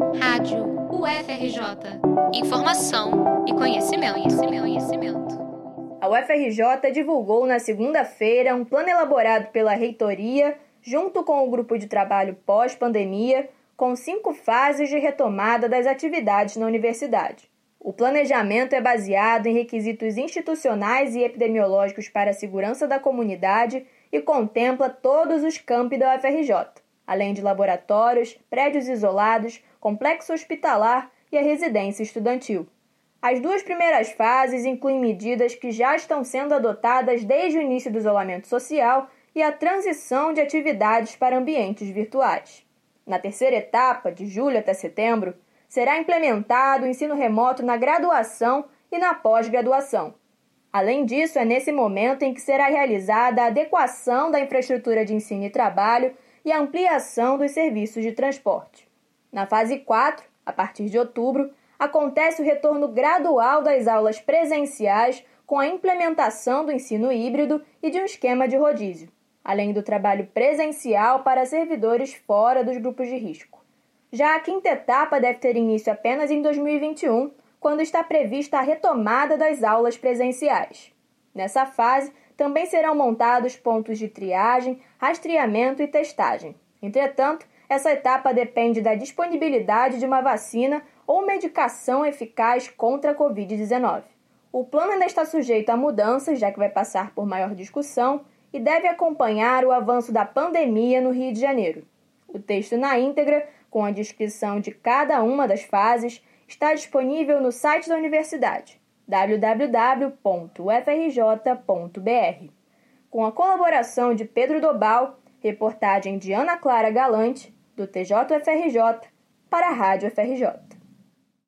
Rádio UFRJ. Informação e conhecimento, conhecimento, conhecimento. A UFRJ divulgou na segunda-feira um plano elaborado pela reitoria, junto com o grupo de trabalho pós-pandemia, com cinco fases de retomada das atividades na universidade. O planejamento é baseado em requisitos institucionais e epidemiológicos para a segurança da comunidade e contempla todos os campi da UFRJ, além de laboratórios, prédios isolados, complexo hospitalar e a residência estudantil. As duas primeiras fases incluem medidas que já estão sendo adotadas desde o início do isolamento social e a transição de atividades para ambientes virtuais. Na terceira etapa, de julho até setembro, será implementado o ensino remoto na graduação e na pós-graduação. Além disso, é nesse momento em que será realizada a adequação da infraestrutura de ensino e trabalho e ampliação dos serviços de transporte. Na fase 4, a partir de outubro, acontece o retorno gradual das aulas presenciais com a implementação do ensino híbrido e de um esquema de rodízio, além do trabalho presencial para servidores fora dos grupos de risco. Já a quinta etapa deve ter início apenas em 2021, quando está prevista a retomada das aulas presenciais. Nessa fase, também serão montados pontos de triagem, rastreamento e testagem. Entretanto, essa etapa depende da disponibilidade de uma vacina ou medicação eficaz contra a Covid-19. O plano ainda está sujeito a mudanças, já que vai passar por maior discussão e deve acompanhar o avanço da pandemia no Rio de Janeiro. O texto na íntegra com a descrição de cada uma das fases, está disponível no site da universidade www.ufrj.br. Com a colaboração de Pedro Dobal, reportagem de Ana Clara Galante, do TJFRJ, para a Rádio FRJ.